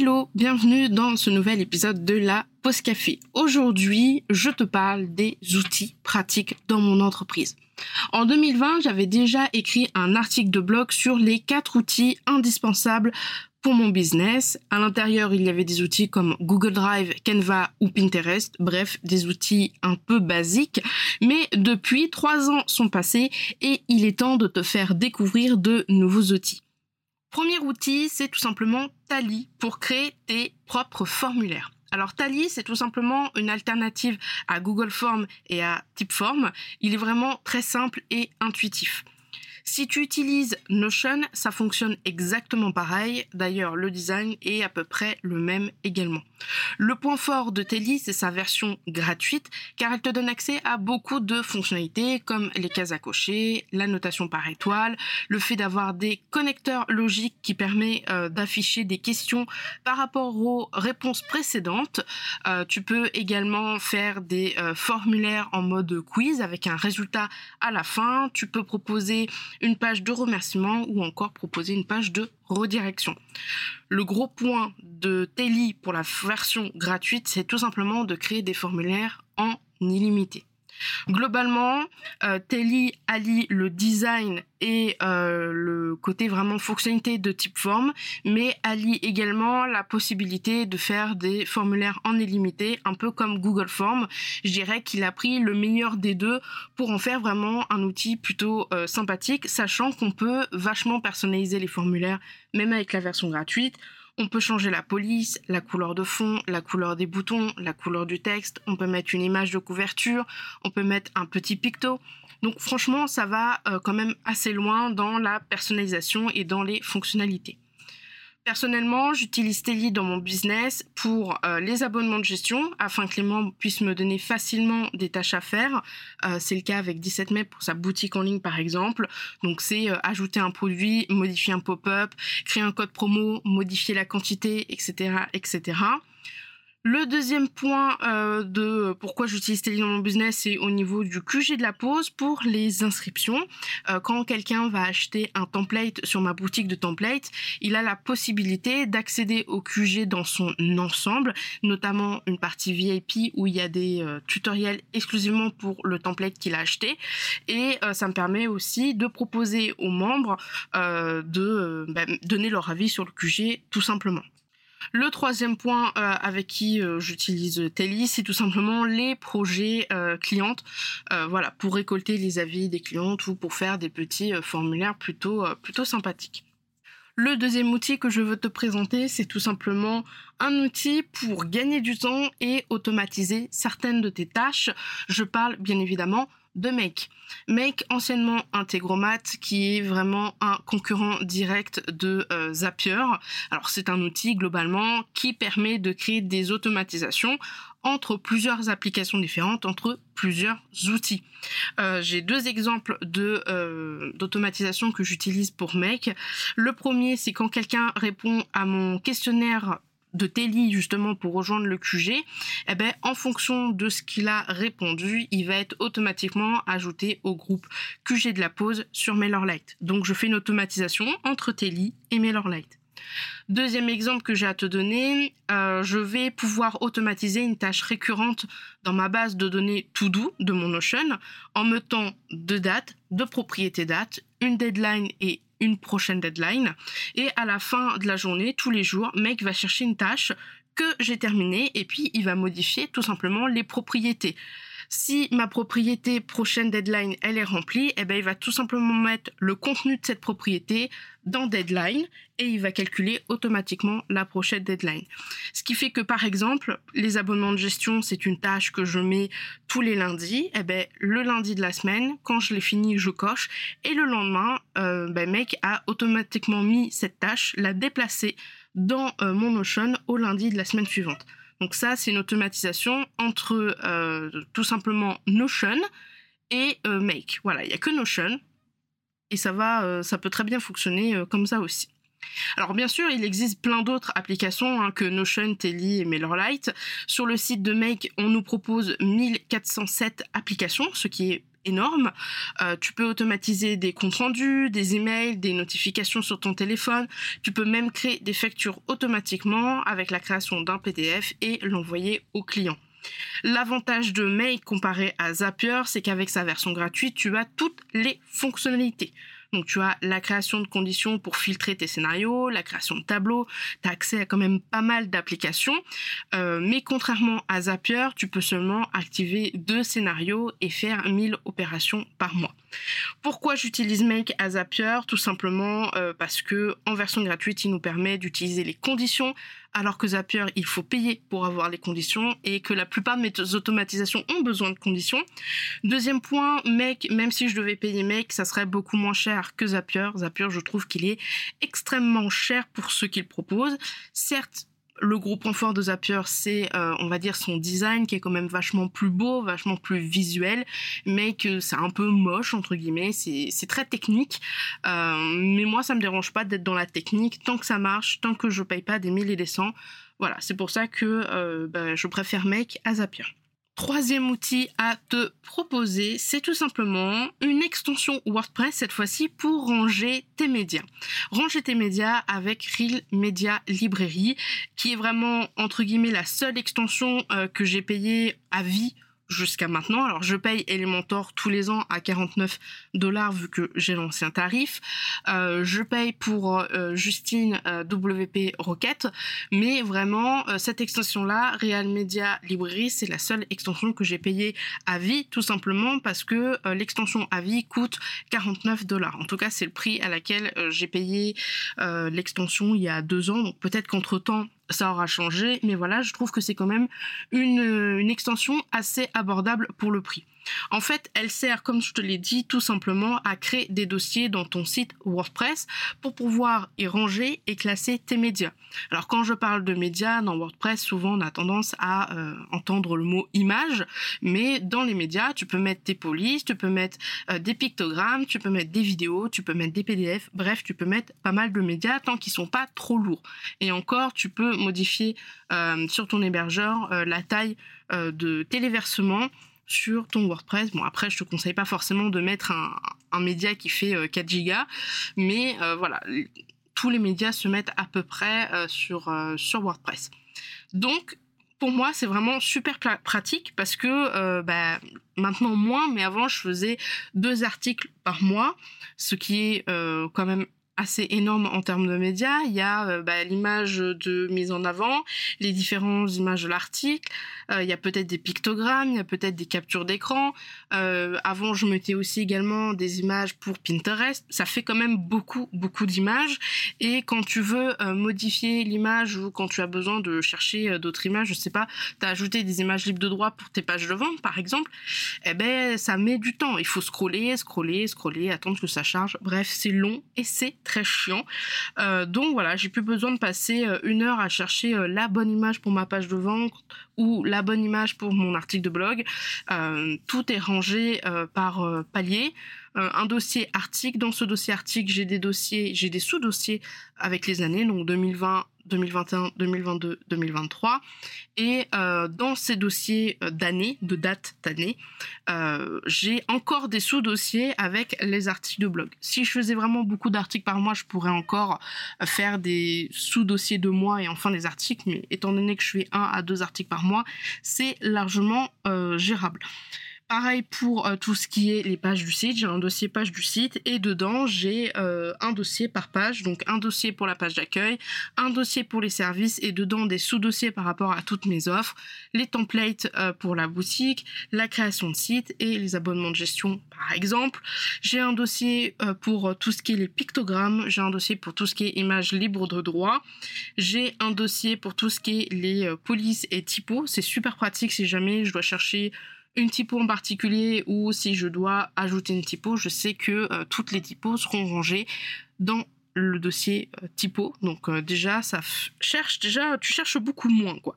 Hello, bienvenue dans ce nouvel épisode de la Pause Café. Aujourd'hui, je te parle des outils pratiques dans mon entreprise. En 2020, j'avais déjà écrit un article de blog sur les quatre outils indispensables pour mon business. À l'intérieur, il y avait des outils comme Google Drive, Canva ou Pinterest, bref, des outils un peu basiques. Mais depuis, trois ans sont passés et il est temps de te faire découvrir de nouveaux outils. Premier outil, c'est tout simplement Tally pour créer tes propres formulaires. Alors Tally, c'est tout simplement une alternative à Google Forms et à Typeform. Il est vraiment très simple et intuitif. Si tu utilises Notion, ça fonctionne exactement pareil. D'ailleurs, le design est à peu près le même également. Le point fort de Telly, c'est sa version gratuite, car elle te donne accès à beaucoup de fonctionnalités comme les cases à cocher, la notation par étoile, le fait d'avoir des connecteurs logiques qui permet euh, d'afficher des questions par rapport aux réponses précédentes. Euh, tu peux également faire des euh, formulaires en mode quiz avec un résultat à la fin. Tu peux proposer une page de remerciement ou encore proposer une page de redirection. Le gros point de Telly pour la version gratuite, c'est tout simplement de créer des formulaires en illimité. Globalement, euh, Telly allie le design et euh, le côté vraiment fonctionnalité de type forme, mais allie également la possibilité de faire des formulaires en illimité, un peu comme Google Form. Je dirais qu'il a pris le meilleur des deux pour en faire vraiment un outil plutôt euh, sympathique, sachant qu'on peut vachement personnaliser les formulaires, même avec la version gratuite. On peut changer la police, la couleur de fond, la couleur des boutons, la couleur du texte. On peut mettre une image de couverture. On peut mettre un petit picto. Donc franchement, ça va euh, quand même assez loin dans la personnalisation et dans les fonctionnalités. Personnellement, j'utilise Telly dans mon business pour euh, les abonnements de gestion afin que les membres puissent me donner facilement des tâches à faire. Euh, c'est le cas avec 17 mai pour sa boutique en ligne par exemple. Donc c'est euh, ajouter un produit, modifier un pop-up, créer un code promo, modifier la quantité, etc., etc. Le deuxième point euh, de pourquoi j'utilise Telly dans mon business, c'est au niveau du QG de la pause pour les inscriptions. Euh, quand quelqu'un va acheter un template sur ma boutique de templates, il a la possibilité d'accéder au QG dans son ensemble, notamment une partie VIP où il y a des euh, tutoriels exclusivement pour le template qu'il a acheté. Et ça me permet aussi de proposer aux membres de bah, donner leur avis sur le QG tout simplement. Le troisième point euh, avec qui euh, j'utilise Telly, c'est tout simplement les projets euh, clientes, voilà, pour récolter les avis des clientes ou pour faire des petits formulaires plutôt plutôt sympathiques. Le deuxième outil que je veux te présenter, c'est tout simplement un outil pour gagner du temps et automatiser certaines de tes tâches. Je parle bien évidemment de Make. Make, anciennement Integromat, qui est vraiment un concurrent direct de euh, Zapier. Alors c'est un outil globalement qui permet de créer des automatisations entre plusieurs applications différentes, entre plusieurs outils. Euh, j'ai deux exemples euh, d'automatisation que j'utilise pour Make. Le premier, c'est quand quelqu'un répond à mon questionnaire de Telly justement pour rejoindre le QG, eh ben, en fonction de ce qu'il a répondu, il va être automatiquement ajouté au groupe QG de la pause sur MailerLite. Donc je fais une automatisation entre Telly et MailerLite. Deuxième exemple que j'ai à te donner, euh, je vais pouvoir automatiser une tâche récurrente dans ma base de données To-Do de mon Notion en mettant deux dates, deux propriétés dates, une deadline et une prochaine deadline. Et à la fin de la journée, tous les jours, Make va chercher une tâche que j'ai terminée et puis il va modifier tout simplement les propriétés. Si ma propriété prochaine deadline, elle est remplie, eh ben, il va tout simplement mettre le contenu de cette propriété dans deadline et il va calculer automatiquement la prochaine deadline. Ce qui fait que par exemple, les abonnements de gestion, c'est une tâche que je mets tous les lundis. Eh ben, le lundi de la semaine, quand je l'ai fini, je coche et le lendemain, euh, ben, Make a automatiquement mis cette tâche, l'a déplacée dans euh, mon Notion au lundi de la semaine suivante. Donc ça, c'est une automatisation entre euh, tout simplement Notion et euh, Make. Voilà, il n'y a que Notion et ça va, euh, ça peut très bien fonctionner comme ça aussi. Alors bien sûr, il existe plein d'autres applications hein, que Notion, Telly et MailerLite. Sur le site de Make, on nous propose 1407 applications, ce qui est énorme. Euh, tu peux automatiser des comptes rendus, des emails, des notifications sur ton téléphone. Tu peux même créer des factures automatiquement avec la création d'un PDF et l'envoyer au client. L'avantage de Make comparé à Zapier, c'est qu'avec sa version gratuite, tu as toutes les fonctionnalités. Donc tu as la création de conditions pour filtrer tes scénarios, la création de tableaux, tu as accès à quand même pas mal d'applications. Euh, mais contrairement à Zapier, tu peux seulement activer deux scénarios et faire 1000 opérations par mois. Pourquoi j'utilise Make à Zapier? Tout simplement euh, parce que en version gratuite, il nous permet d'utiliser les conditions alors que Zapier, il faut payer pour avoir les conditions et que la plupart de mes automatisations ont besoin de conditions. Deuxième point, Make, même si je devais payer Make, ça serait beaucoup moins cher que Zapier. Zapier, je trouve qu'il est extrêmement cher pour ce qu'il propose. Certes, le gros point fort de Zapier, c'est, euh, on va dire, son design qui est quand même vachement plus beau, vachement plus visuel, mais que c'est un peu moche, entre guillemets, c'est très technique. Euh, mais moi, ça me dérange pas d'être dans la technique, tant que ça marche, tant que je paye pas des mille et des cents. Voilà, c'est pour ça que euh, bah, je préfère Make à Zapier. Troisième outil à te proposer, c'est tout simplement une extension WordPress cette fois-ci pour ranger tes médias. Ranger tes médias avec Real Media Library, qui est vraiment entre guillemets la seule extension euh, que j'ai payée à vie jusqu'à maintenant. Alors je paye Elementor tous les ans à 49 dollars vu que j'ai l'ancien tarif. Euh, je paye pour euh, Justine euh, WP Rocket, mais vraiment cette extension-là, Real Media Library, c'est la seule extension que j'ai payée à vie, tout simplement parce que l'extension à vie coûte 49 dollars. En tout cas, c'est le prix à laquelle j'ai payé l'extension il y a deux ans. Donc peut-être qu'entre temps ça aura changé, mais voilà, je trouve que c'est quand même une, extension assez abordable pour le prix. En fait, elle sert, comme je te l'ai dit, tout simplement à créer des dossiers dans ton site WordPress pour pouvoir y ranger et classer tes médias. Alors quand je parle de médias dans WordPress, souvent on a tendance à euh, entendre le mot image, mais dans les médias, tu peux mettre tes polices, tu peux mettre euh, des pictogrammes, tu peux mettre des vidéos, tu peux mettre des PDF, bref, tu peux mettre pas mal de médias tant qu'ils sont pas trop lourds. Et encore, tu peux modifier euh, sur ton hébergeur la taille de téléversement sur ton WordPress. Bon, après, je te conseille pas forcément de mettre un, média qui fait 4 euh, gigas, mais euh, voilà, tous les médias se mettent à peu près euh, sur, sur WordPress. Donc, pour moi, c'est vraiment super pratique parce que bah, maintenant moins, mais avant, je faisais deux articles par mois, ce qui est quand même assez énorme en termes de médias. Il y a euh, bah, l'image de mise en avant, les différentes images de l'article, euh, il y a peut-être des pictogrammes, il y a peut-être des captures d'écran. Euh, avant, je mettais aussi également des images pour Pinterest. Ça fait quand même beaucoup, beaucoup d'images. Et quand tu veux modifier l'image ou quand tu as besoin de chercher d'autres images, je sais pas, tu as ajouté des images libres de droit pour tes pages de vente, par exemple, eh ben, ça met du temps. Il faut scroller, scroller, scroller, attendre que ça charge. Bref, c'est long et c'est très chiant. Euh, donc voilà, j'ai plus besoin de passer euh, une heure à chercher euh, la bonne image pour ma page de vente ou la bonne image pour mon article de blog. tout est rangé par palier. un dossier article. Dans ce dossier article, j'ai des dossiers, j'ai des sous-dossiers avec les années, donc 2020, 2021, 2022, 2023. Et euh, dans ces dossiers euh, d'année, de date d'année, euh, j'ai encore des sous-dossiers avec les articles de blog. Si je faisais vraiment beaucoup d'articles par mois, je pourrais encore faire des sous-dossiers de mois et enfin des articles. Mais étant donné que je fais un à deux articles par mois, c'est largement gérable. Pareil pour euh, tout ce qui est les pages du site, j'ai un dossier page du site et dedans j'ai euh, un dossier par page, donc un dossier pour la page d'accueil, un dossier pour les services et dedans des sous-dossiers par rapport à toutes mes offres, les templates euh, pour la boutique, la création de site et les abonnements de gestion par exemple. J'ai un dossier pour tout ce qui est les pictogrammes, j'ai un dossier pour tout ce qui est images libres de droit, j'ai un dossier pour tout ce qui est les polices et typos, c'est super pratique si jamais je dois chercher une typo en particulier ou si je dois ajouter une typo, je sais que euh, toutes les typos seront rangées dans le dossier euh, typo. Donc euh, déjà, ça cherche déjà, tu cherches beaucoup moins quoi.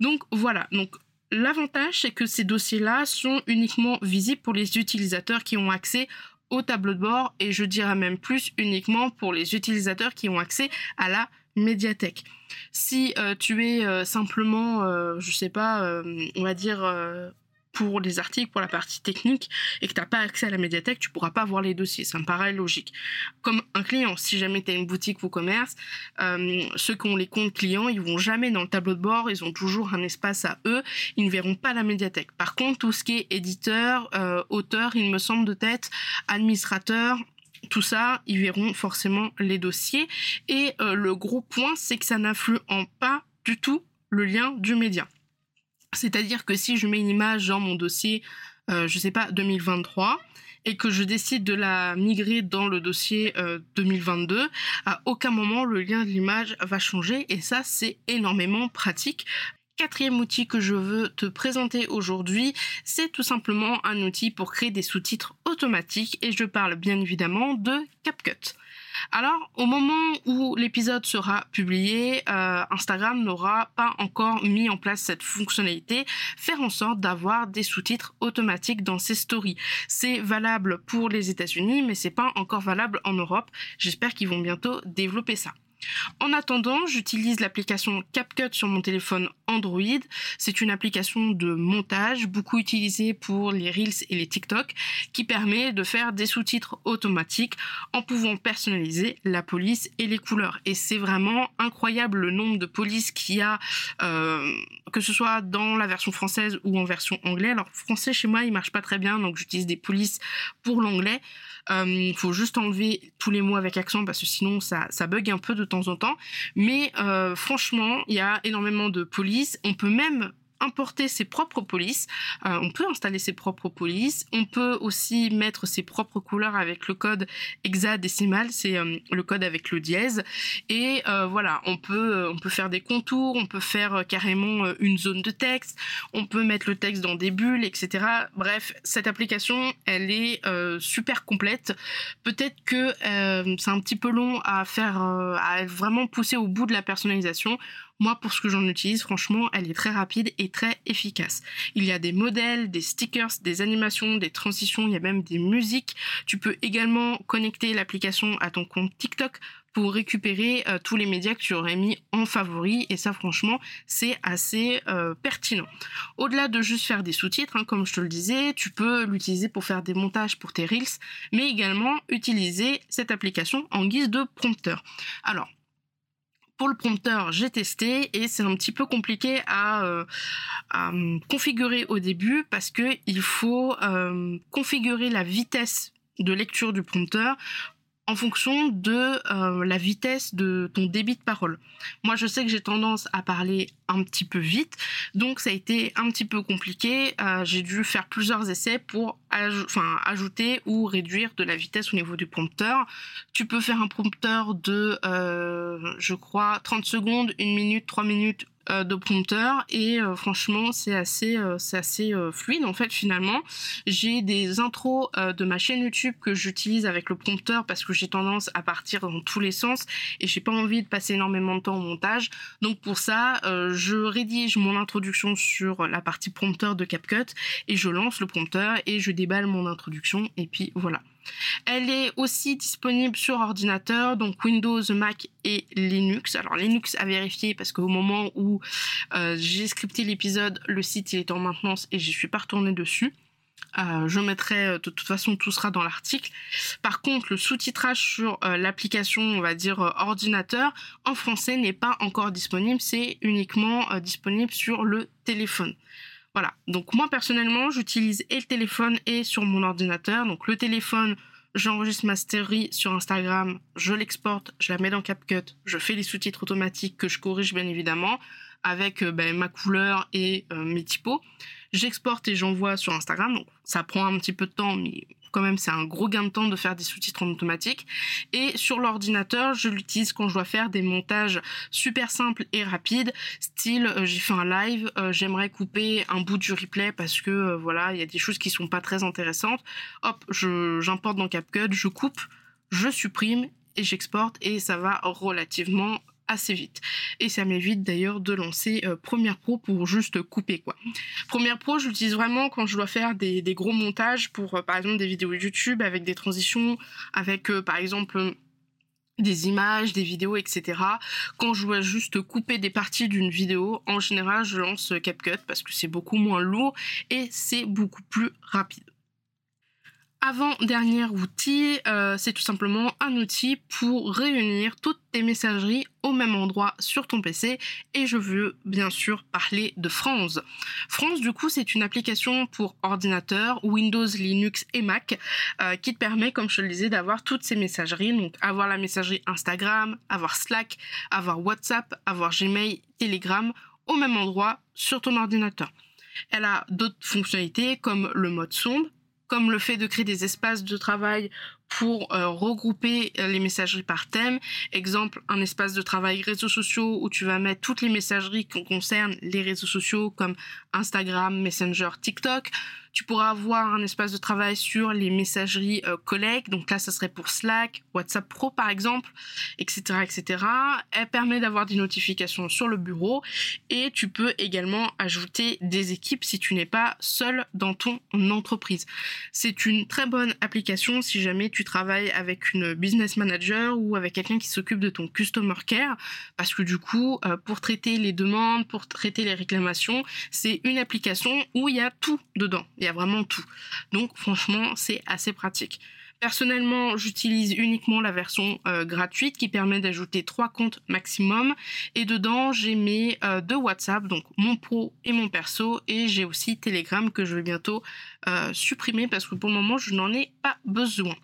Donc voilà. Donc l'avantage c'est que ces dossiers-là sont uniquement visibles pour les utilisateurs qui ont accès au tableau de bord et je dirais même plus uniquement pour les utilisateurs qui ont accès à la médiathèque. Si tu es simplement, je sais pas, on va dire pour les articles, pour la partie technique, et que tu n'as pas accès à la médiathèque, tu pourras pas voir les dossiers. Ça me paraît logique. Comme un client, si jamais tu as une boutique ou commerce, euh, ceux qui ont les comptes clients, ils vont jamais dans le tableau de bord, ils ont toujours un espace à eux, ils ne verront pas la médiathèque. Par contre, tout ce qui est éditeur, euh, auteur, il me semble de tête, administrateur, tout ça, ils verront forcément les dossiers. Et euh, le gros point, c'est que ça n'influe en pas du tout le lien du média. C'est-à-dire que si je mets une image dans mon dossier, euh, je sais pas, 2023, et que je décide de la migrer dans le dossier 2022, euh, à aucun moment le lien de l'image va changer et ça c'est énormément pratique. Quatrième outil que je veux te présenter aujourd'hui, c'est tout simplement un outil pour créer des sous-titres automatiques et je parle bien évidemment de CapCut. Alors, au moment où l'épisode sera publié, euh, Instagram n'aura pas encore mis en place cette fonctionnalité, faire en sorte d'avoir des sous-titres automatiques dans ses stories. C'est valable pour les États-Unis, mais c'est pas encore valable en Europe. J'espère qu'ils vont bientôt développer ça. En attendant, j'utilise l'application CapCut sur mon téléphone Android. C'est une application de montage beaucoup utilisée pour les Reels et les TikTok qui permet de faire des sous-titres automatiques en pouvant personnaliser la police et les couleurs. Et c'est vraiment incroyable le nombre de polices qu'il y a, euh, que ce soit dans la version française ou en version anglaise. Alors français chez moi il marche pas très bien donc j'utilise des polices pour l'anglais. Il euh, faut juste enlever tous les mots avec accent parce que sinon ça, ça bug un peu de temps en temps. Mais euh, franchement, il y a énormément de police. On peut même importer ses propres polices. Euh, on peut installer ses propres polices. On peut aussi mettre ses propres couleurs avec le code hexadécimal, c'est euh, le code avec le dièse. Et euh, voilà, on peut on peut faire des contours, on peut faire carrément une zone de texte, on peut mettre le texte dans des bulles, etc. Bref, cette application, elle est super complète. Peut-être que c'est un petit peu long à faire, à vraiment pousser au bout de la personnalisation. Moi, pour ce que j'en utilise, franchement, elle est très rapide et très efficace. Il y a des modèles, des stickers, des animations, des transitions, il y a même des musiques. Tu peux également connecter l'application à ton compte TikTok pour récupérer euh, tous les médias que tu aurais mis en favori et ça franchement c'est assez euh, pertinent. Au-delà de juste faire des sous-titres, hein, comme je te le disais, tu peux l'utiliser pour faire des montages pour tes reels, mais également utiliser cette application en guise de prompteur. Alors le prompteur, j'ai testé et c'est un petit peu compliqué à, euh, configurer au début parce que il faut euh, configurer la vitesse de lecture du prompteur en fonction de euh, la vitesse de ton débit de parole. Moi, je sais que j'ai tendance à parler un petit peu vite, donc ça a été un petit peu compliqué. Euh, j'ai dû faire plusieurs essais pour ajouter ou réduire de la vitesse au niveau du prompteur. Tu peux faire un prompteur de, euh, je crois, 30 secondes, 1 minute, 3 minutes de prompteur et euh, franchement c'est assez euh, c'est assez fluide en fait finalement. J'ai des intros de ma chaîne YouTube que j'utilise avec le prompteur parce que j'ai tendance à partir dans tous les sens et j'ai pas envie de passer énormément de temps au montage. Donc pour ça je rédige mon introduction sur la partie prompteur de CapCut et je lance le prompteur et je déballe mon introduction et puis voilà elle est aussi disponible sur ordinateur, donc Windows, Mac et Linux. Alors Linux à vérifier parce qu'au moment où euh, j'ai scripté l'épisode, le site est en maintenance et je suis pas retournée dessus. Euh, je mettrai euh, de toute façon tout sera dans l'article. Par contre, le sous-titrage sur l'application, on va dire ordinateur, en français n'est pas encore disponible. C'est uniquement disponible sur le téléphone. Voilà. Donc moi personnellement, j'utilise et le téléphone et sur mon ordinateur. Donc le téléphone, j'enregistre ma story sur Instagram, je l'exporte, je la mets dans CapCut, je fais les sous-titres automatiques que je corrige bien évidemment avec euh, ben, ma couleur et euh, mes typos. J'exporte et j'envoie sur Instagram. Donc ça prend un petit peu de temps, mais quand même c'est un gros gain de temps de faire des sous-titres en automatique. Et sur l'ordinateur, je l'utilise quand je dois faire des montages super simples et rapides. Style, euh, j'ai fait un live, euh, j'aimerais couper un bout du replay parce que euh, voilà, il y a des choses qui sont pas très intéressantes. Hop, j'importe dans CapCut, je coupe, je supprime et j'exporte et ça va relativement assez vite. Et ça m'évite d'ailleurs de lancer euh, Premiere Pro pour juste couper quoi. Premiere Pro, j'utilise vraiment quand je dois faire des, gros montages pour euh, par exemple des vidéos YouTube avec des transitions, avec euh, par exemple des images, des vidéos, etc. Quand je dois juste couper des parties d'une vidéo, en général, je lance CapCut parce que c'est beaucoup moins lourd et c'est beaucoup plus rapide. Avant-dernier outil, euh, c'est tout simplement un outil pour réunir toutes tes messageries au même endroit sur ton PC et je veux bien sûr parler de France. France du coup c'est une application pour ordinateur, Windows, Linux et Mac euh, qui te permet comme je te le disais d'avoir toutes ces messageries, donc avoir la messagerie Instagram, avoir Slack, avoir WhatsApp, avoir Gmail, Telegram au même endroit sur ton ordinateur. Elle a d'autres fonctionnalités comme le mode sonde comme le fait de créer des espaces de travail pour euh, regrouper euh, les messageries par thème. Exemple, un espace de travail réseaux sociaux où tu vas mettre toutes les messageries qui concernent les réseaux sociaux comme Instagram, Messenger, TikTok. Tu pourras avoir un espace de travail sur les messageries euh, collègues. Donc là, ça serait pour Slack, WhatsApp Pro par exemple, etc., etc. Elle permet d'avoir des notifications sur le bureau et tu peux également ajouter des équipes si tu n'es pas seul dans ton entreprise. C'est une très bonne application si jamais tu travailles avec une business manager ou avec quelqu'un qui s'occupe de ton customer care parce que du coup, euh, pour traiter les demandes, pour traiter les réclamations, c'est une application où il y a tout dedans il y a vraiment tout. Donc franchement, c'est assez pratique. Personnellement, j'utilise uniquement la version euh, gratuite qui permet d'ajouter trois comptes maximum. Et dedans, j'ai mes euh, deux WhatsApp, donc mon pro et mon perso. Et j'ai aussi Telegram que je vais bientôt euh, supprimer parce que pour le moment, je n'en ai pas besoin.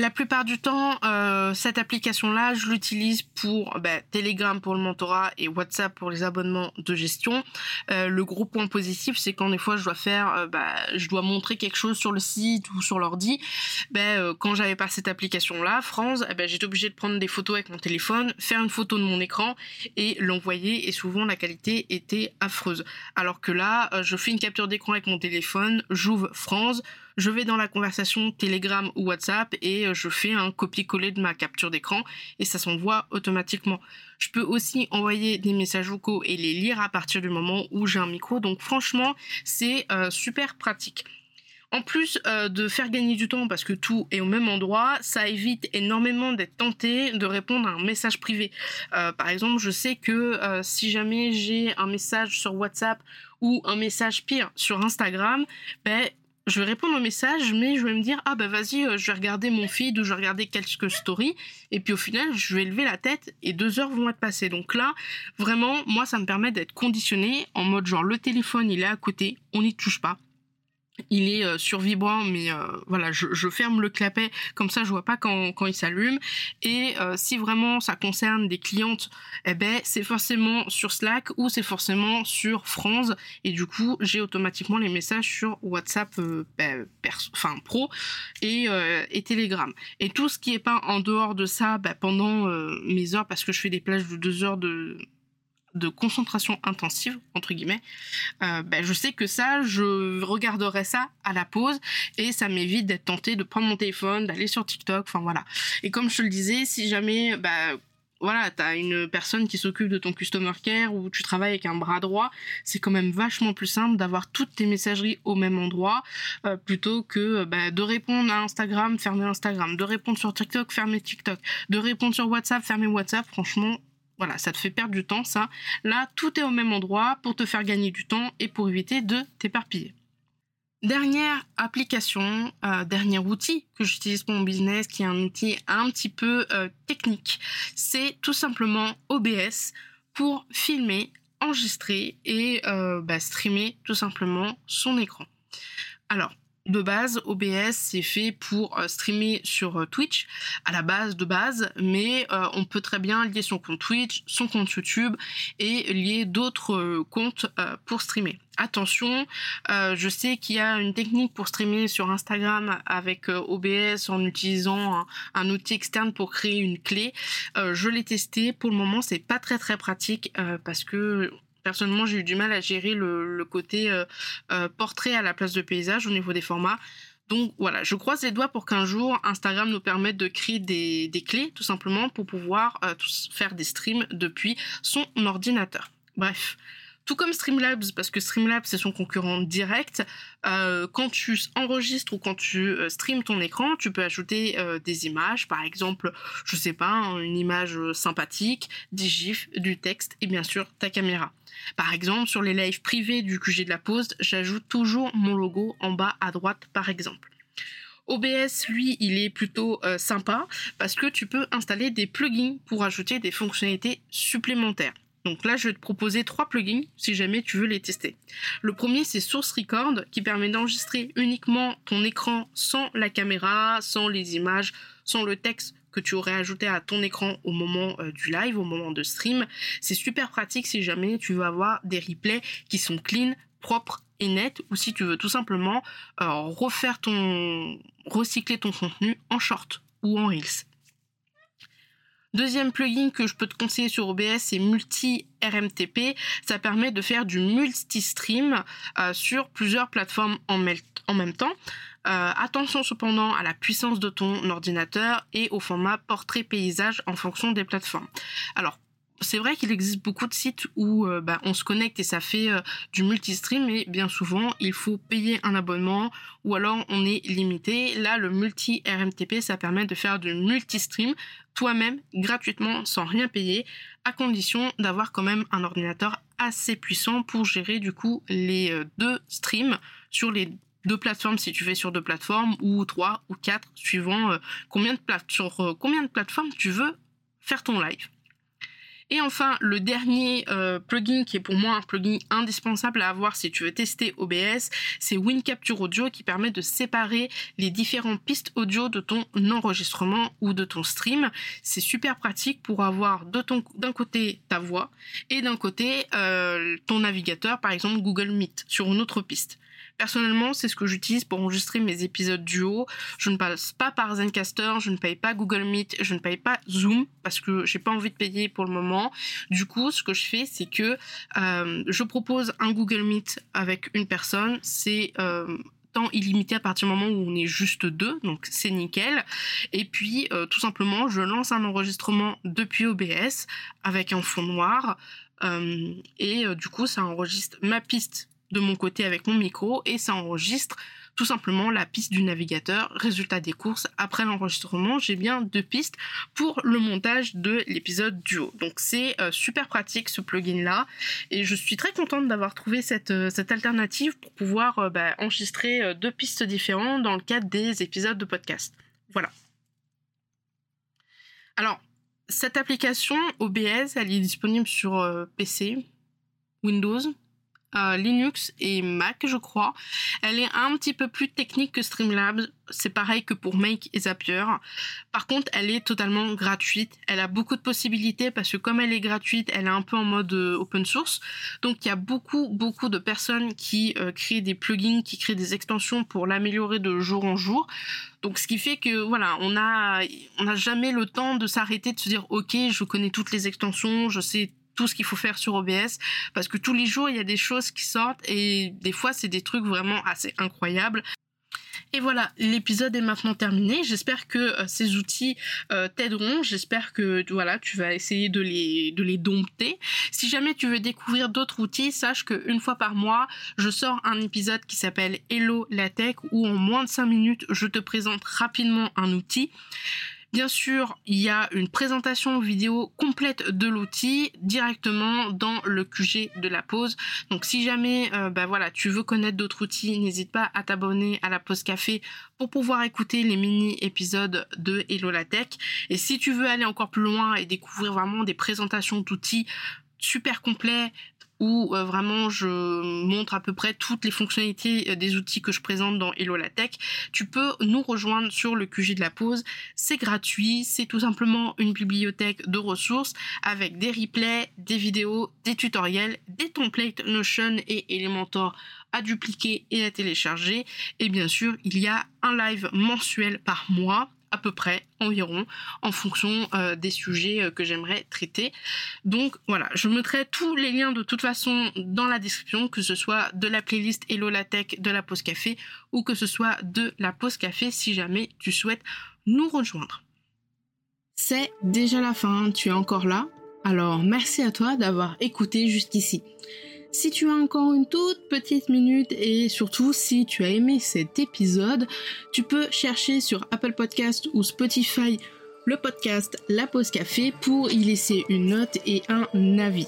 La plupart du temps, euh, cette application-là, je l'utilise pour bah, Telegram pour le mentorat et WhatsApp pour les abonnements de gestion. Euh, le gros point positif, c'est quand des fois je dois faire, euh, bah, je dois montrer quelque chose sur le site ou sur l'ordi. Ben, quand j'avais pas cette application-là, France, eh ben, j'étais obligée de prendre des photos avec mon téléphone, faire une photo de mon écran et l'envoyer. Et souvent la qualité était affreuse. Alors que là, je fais une capture d'écran avec mon téléphone, j'ouvre France je vais dans la conversation Telegram ou WhatsApp et euh, je fais un copier-coller de ma capture d'écran et ça s'envoie automatiquement. Je peux aussi envoyer des messages vocaux et les lire à partir du moment où j'ai un micro. Donc franchement, c'est euh, super pratique. En plus euh, de faire gagner du temps parce que tout est au même endroit, ça évite énormément d'être tenté de répondre à un message privé. par exemple, je sais que si jamais j'ai un message sur WhatsApp ou un message pire sur Instagram, ben je vais répondre au message, mais je vais me dire, ah bah vas-y, euh, je vais regarder mon feed ou je vais regarder quelques stories, et puis au final, je vais lever la tête et deux heures vont être passées. Donc là, vraiment, moi, ça me permet d'être conditionné en mode genre, le téléphone, il est à côté, on n'y touche pas il est euh, survibrant mais euh, voilà je, ferme le clapet. Comme ça je vois pas quand, il s'allume. Et euh, si vraiment ça concerne des clientes eh ben c'est forcément sur Slack ou c'est forcément sur France. Et du coup j'ai automatiquement les messages sur WhatsApp ben, enfin pro et, et Telegram. Et tout ce qui est pas en dehors de ça ben, pendant mes heures parce que je fais des plages de deux heures de de concentration intensive entre guillemets euh, ben, je sais que ça je regarderai ça à la pause et ça m'évite d'être tenté de prendre mon téléphone d'aller sur TikTok enfin voilà et comme je te le disais si jamais bah voilà, t'as une personne qui s'occupe de ton customer care ou tu travailles avec un bras droit, c'est quand même vachement plus simple d'avoir toutes tes messageries au même endroit euh, plutôt que bah, de répondre à Instagram, fermer Instagram, de répondre sur TikTok, fermer TikTok, de répondre sur WhatsApp, fermer WhatsApp. Franchement, voilà, ça te fait perdre du temps, ça. Là, tout est au même endroit pour te faire gagner du temps et pour éviter de t'éparpiller. Dernière application, euh, dernier outil que j'utilise pour mon business, qui est un outil un petit peu euh, technique, c'est tout simplement OBS pour filmer enregistrer et bah, streamer tout simplement son écran. Alors, de base, OBS c'est fait pour euh, streamer sur euh, Twitch à la base de base, mais euh, on peut très bien lier son compte Twitch, son compte YouTube et lier d'autres comptes pour streamer. Attention, je sais qu'il y a une technique pour streamer sur Instagram avec OBS en utilisant un, un, outil externe pour créer une clé. je l'ai testé, pour le moment c'est pas très très pratique parce que Personnellement, j'ai eu du mal à gérer le, côté euh, euh, portrait à la place de paysage au niveau des formats. Donc voilà, je croise les doigts pour qu'un jour Instagram nous permette de créer des, clés tout simplement pour pouvoir euh, faire des streams depuis son ordinateur. Bref, tout comme Streamlabs, parce que Streamlabs c'est son concurrent direct, euh, quand tu enregistres ou quand tu euh, streams ton écran, tu peux ajouter euh, des images, par exemple, je sais pas, hein, une image sympathique, des gifs, du texte et bien sûr ta caméra. Par exemple, sur les lives privés du QG de la pause, j'ajoute toujours mon logo en bas à droite par exemple. OBS, lui, il est plutôt sympa parce que tu peux installer des plugins pour ajouter des fonctionnalités supplémentaires. Donc là, je vais te proposer trois plugins si jamais tu veux les tester. Le premier, c'est Source Record qui permet d'enregistrer uniquement ton écran sans la caméra, sans les images, sans le texte que tu aurais ajouté à ton écran au moment euh, du live, au moment de stream. C'est super pratique si jamais tu veux avoir des replays qui sont clean, propres et nets ou si tu veux tout simplement euh, refaire ton recycler ton contenu en short ou en reels. Deuxième plugin que je peux te conseiller sur OBS, c'est Multi RMTP. Ça permet de faire du multi-stream euh, sur plusieurs plateformes en, même temps. Euh, attention cependant à la puissance de ton ordinateur et au format portrait paysage en fonction des plateformes. Alors c'est vrai qu'il existe beaucoup de sites où euh, bah, on se connecte et ça fait euh, du multi-stream, mais bien souvent il faut payer un abonnement ou alors on est limité. Là, le multi-RMTP, ça permet de faire du multi-stream toi-même gratuitement sans rien payer, à condition d'avoir quand même un ordinateur assez puissant pour gérer du coup les euh, deux streams sur les deux plateformes si tu fais sur deux plateformes ou trois ou quatre suivant sur combien de plateformes tu veux faire ton live. Et enfin, le dernier euh, plugin qui est pour moi un plugin indispensable à avoir si tu veux tester OBS, c'est WinCapture Audio qui permet de séparer les différentes pistes audio de ton enregistrement ou de ton stream. C'est super pratique pour avoir d'un côté ta voix et d'un côté euh, ton navigateur, par exemple Google Meet, sur une autre piste. Personnellement, c'est ce que j'utilise pour enregistrer mes épisodes duo. Je ne passe pas par Zencaster, je ne paye pas Google Meet, je ne paye pas Zoom parce que j'ai pas envie de payer pour le moment. Du coup, ce que je fais, c'est que euh, je propose un Google Meet avec une personne. C'est euh, temps illimité à partir du moment où on est juste deux, donc c'est nickel. Et puis euh, tout simplement, je lance un enregistrement depuis OBS avec un fond noir. et du coup, ça enregistre ma piste de mon côté avec mon micro et ça enregistre tout simplement la piste du navigateur. Résultat des courses, après l'enregistrement, j'ai bien deux pistes pour le montage de l'épisode duo. Donc c'est euh, super pratique ce plugin là et je suis très contente d'avoir trouvé cette, euh, alternative pour pouvoir euh, bah, enregistrer deux pistes différentes dans le cadre des épisodes de podcast. Voilà. Alors, cette application OBS, elle est disponible sur PC, Windows, Linux et Mac, je crois. Elle est un petit peu plus technique que Streamlabs. C'est pareil que pour Make et Zapier. Par contre, elle est totalement gratuite. Elle a beaucoup de possibilités parce que comme elle est gratuite, elle est un peu en mode euh, open source. Donc il y a beaucoup, beaucoup de personnes qui euh, créent des plugins, qui créent des extensions pour l'améliorer de jour en jour. Donc ce qui fait que voilà, on on n'a jamais le temps de s'arrêter de se dire OK, je connais toutes les extensions, je sais ce qu'il faut faire sur OBS parce que tous les jours il y a des choses qui sortent et des fois c'est des trucs vraiment assez incroyables. Et voilà, l'épisode est maintenant terminé. J'espère que euh, ces outils euh, t'aideront. J'espère que voilà, tu vas essayer de les de les dompter. Si jamais tu veux découvrir d'autres outils, sache que une fois par mois, je sors un épisode qui s'appelle Hello la tech où en moins de 5 minutes, je te présente rapidement un outil. Bien sûr, il y a une présentation vidéo complète de l'outil directement dans le QG de la pause. Donc si jamais euh, bah tu veux connaître d'autres outils, n'hésite pas à t'abonner à la pause café pour pouvoir écouter les mini épisodes de Hello la Tech. Et si tu veux aller encore plus loin et découvrir vraiment des présentations d'outils super complets, où euh, vraiment je montre à peu près toutes les fonctionnalités euh, des outils que je présente dans Hello la Tech, tu peux nous rejoindre sur le QG de la pause. C'est gratuit, c'est tout simplement une bibliothèque de ressources avec des replays, des vidéos, des tutoriels, des templates Notion et Elementor à dupliquer et à télécharger. Et bien sûr, il y a un live mensuel par mois à peu près environ en fonction euh, des sujets euh, que j'aimerais traiter. Donc voilà, je mettrai tous les liens de toute façon dans la description, que ce soit de la playlist Hello la de la pause café ou que ce soit de la pause café si jamais tu souhaites nous rejoindre. C'est déjà la fin, tu es encore là Alors merci à toi d'avoir écouté jusqu'ici. Si tu as encore une toute petite minute et surtout si tu as aimé cet épisode, tu peux chercher sur Apple Podcast ou Spotify le podcast La Pause Café pour y laisser une note et un avis.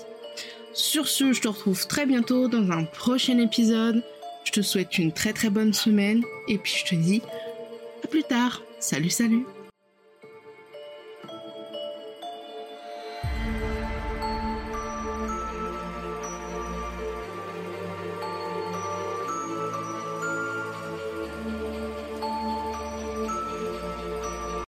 Sur ce, je te retrouve très bientôt dans un prochain épisode. Je te souhaite une très très bonne semaine et puis je te dis à plus tard. Salut salut